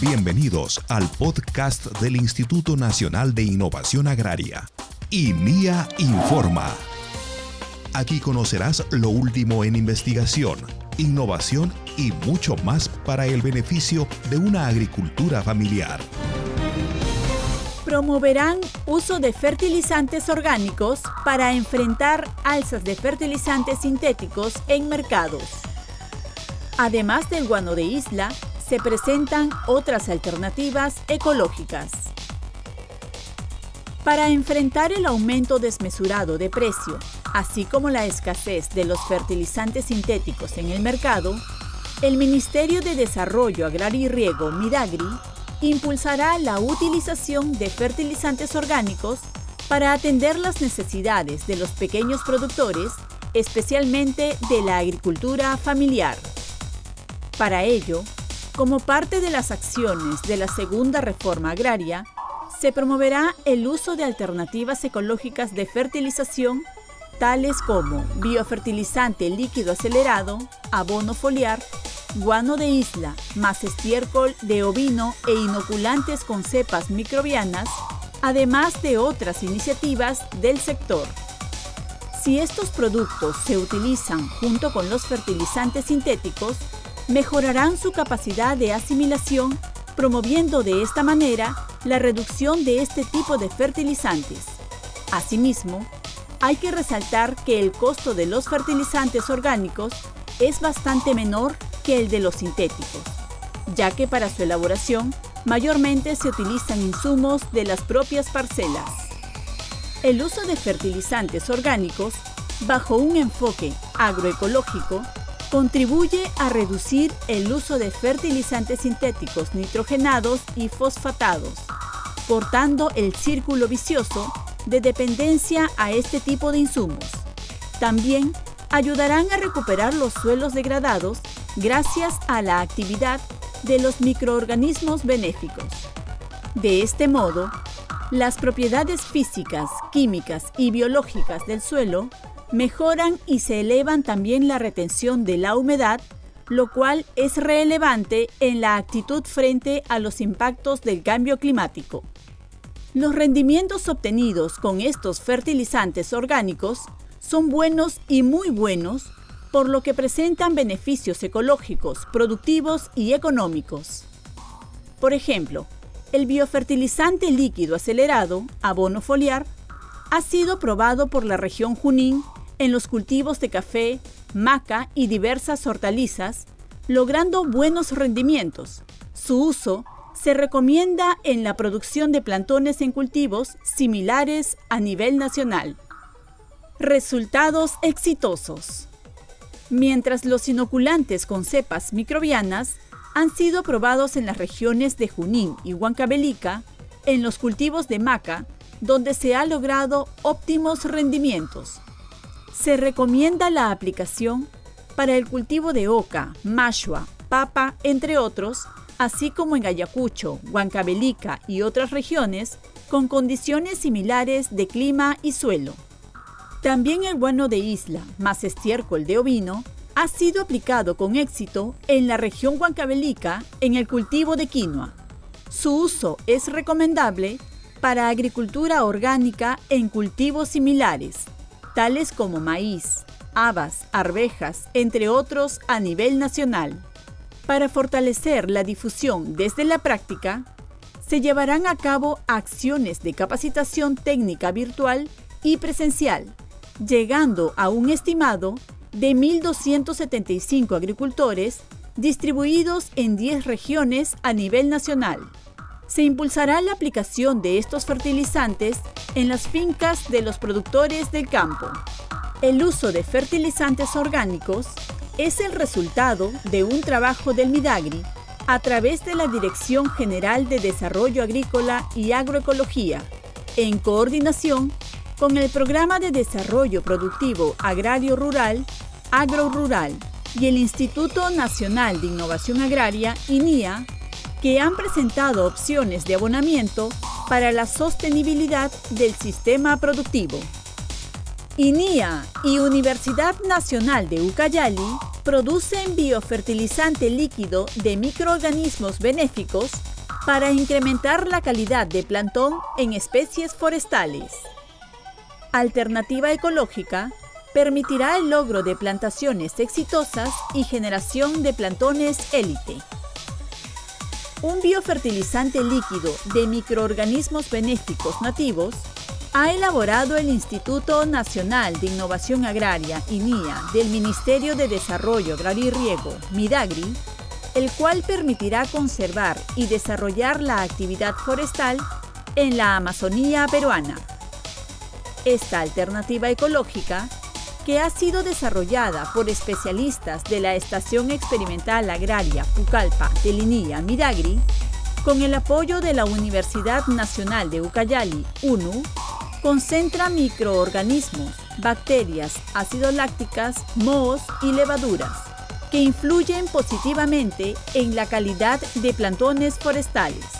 Bienvenidos al podcast del Instituto Nacional de Innovación Agraria, INIA Informa. Aquí conocerás lo último en investigación, innovación y mucho más para el beneficio de una agricultura familiar. Promoverán uso de fertilizantes orgánicos para enfrentar alzas de fertilizantes sintéticos en mercados. Además del guano de isla, se presentan otras alternativas ecológicas. Para enfrentar el aumento desmesurado de precio, así como la escasez de los fertilizantes sintéticos en el mercado, el Ministerio de Desarrollo Agrario y Riego, Midagri, impulsará la utilización de fertilizantes orgánicos para atender las necesidades de los pequeños productores, especialmente de la agricultura familiar. Para ello, como parte de las acciones de la segunda reforma agraria, se promoverá el uso de alternativas ecológicas de fertilización, tales como biofertilizante líquido acelerado, abono foliar, guano de isla, más estiércol de ovino e inoculantes con cepas microbianas, además de otras iniciativas del sector. Si estos productos se utilizan junto con los fertilizantes sintéticos, mejorarán su capacidad de asimilación, promoviendo de esta manera la reducción de este tipo de fertilizantes. Asimismo, hay que resaltar que el costo de los fertilizantes orgánicos es bastante menor que el de los sintéticos, ya que para su elaboración mayormente se utilizan insumos de las propias parcelas. El uso de fertilizantes orgánicos, bajo un enfoque agroecológico, contribuye a reducir el uso de fertilizantes sintéticos nitrogenados y fosfatados, cortando el círculo vicioso de dependencia a este tipo de insumos. También ayudarán a recuperar los suelos degradados gracias a la actividad de los microorganismos benéficos. De este modo, las propiedades físicas, químicas y biológicas del suelo mejoran y se elevan también la retención de la humedad, lo cual es relevante en la actitud frente a los impactos del cambio climático. Los rendimientos obtenidos con estos fertilizantes orgánicos son buenos y muy buenos, por lo que presentan beneficios ecológicos, productivos y económicos. Por ejemplo, el biofertilizante líquido acelerado, abono foliar, ha sido probado por la región Junín en los cultivos de café, maca y diversas hortalizas, logrando buenos rendimientos. Su uso se recomienda en la producción de plantones en cultivos similares a nivel nacional. Resultados exitosos. Mientras los inoculantes con cepas microbianas han sido probados en las regiones de Junín y Huancavelica, en los cultivos de maca, donde se ha logrado óptimos rendimientos. Se recomienda la aplicación para el cultivo de oca, mashua, papa, entre otros, así como en Ayacucho, Huancavelica y otras regiones con condiciones similares de clima y suelo. También el guano de isla, más estiércol de ovino, ha sido aplicado con éxito en la región Huancavelica en el cultivo de quinoa. Su uso es recomendable para agricultura orgánica en cultivos similares, tales como maíz, habas, arvejas, entre otros a nivel nacional. Para fortalecer la difusión desde la práctica, se llevarán a cabo acciones de capacitación técnica virtual y presencial, llegando a un estimado de 1.275 agricultores distribuidos en 10 regiones a nivel nacional. Se impulsará la aplicación de estos fertilizantes en las fincas de los productores del campo. El uso de fertilizantes orgánicos es el resultado de un trabajo del Midagri a través de la Dirección General de Desarrollo Agrícola y Agroecología, en coordinación con el Programa de Desarrollo Productivo Agrario Rural, AgroRural y el Instituto Nacional de Innovación Agraria, INIA, que han presentado opciones de abonamiento para la sostenibilidad del sistema productivo. INIA y Universidad Nacional de Ucayali producen biofertilizante líquido de microorganismos benéficos para incrementar la calidad de plantón en especies forestales. Alternativa ecológica permitirá el logro de plantaciones exitosas y generación de plantones élite. Un biofertilizante líquido de microorganismos benéficos nativos ha elaborado el Instituto Nacional de Innovación Agraria, INIA, del Ministerio de Desarrollo Agrario y Riego, MIDAGRI, el cual permitirá conservar y desarrollar la actividad forestal en la Amazonía peruana. Esta alternativa ecológica que ha sido desarrollada por especialistas de la Estación Experimental Agraria Pucallpa de Linía Midagri, con el apoyo de la Universidad Nacional de Ucayali, UNU, concentra microorganismos, bacterias, ácido lácticas, mohos y levaduras, que influyen positivamente en la calidad de plantones forestales.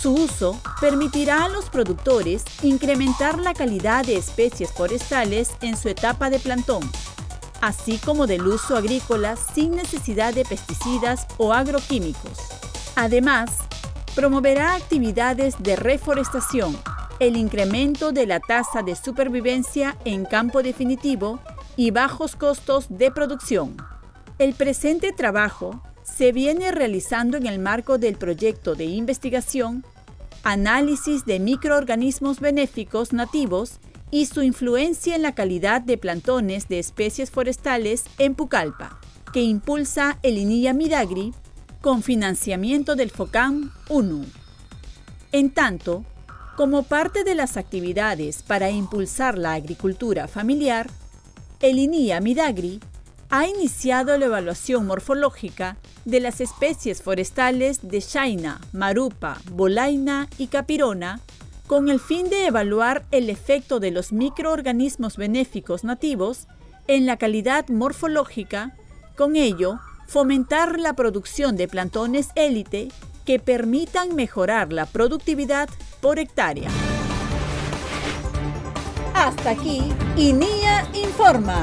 Su uso permitirá a los productores incrementar la calidad de especies forestales en su etapa de plantón, así como del uso agrícola sin necesidad de pesticidas o agroquímicos. Además, promoverá actividades de reforestación, el incremento de la tasa de supervivencia en campo definitivo y bajos costos de producción. El presente trabajo se viene realizando en el marco del proyecto de investigación Análisis de microorganismos benéficos nativos y su influencia en la calidad de plantones de especies forestales en Pucallpa, que impulsa el INIA Midagri con financiamiento del FOCAM UNU. En tanto, como parte de las actividades para impulsar la agricultura familiar, el INIA Midagri ha iniciado la evaluación morfológica de las especies forestales de Shaina, Marupa, Bolaina y Capirona con el fin de evaluar el efecto de los microorganismos benéficos nativos en la calidad morfológica, con ello fomentar la producción de plantones élite que permitan mejorar la productividad por hectárea. Hasta aquí, INIA Informa.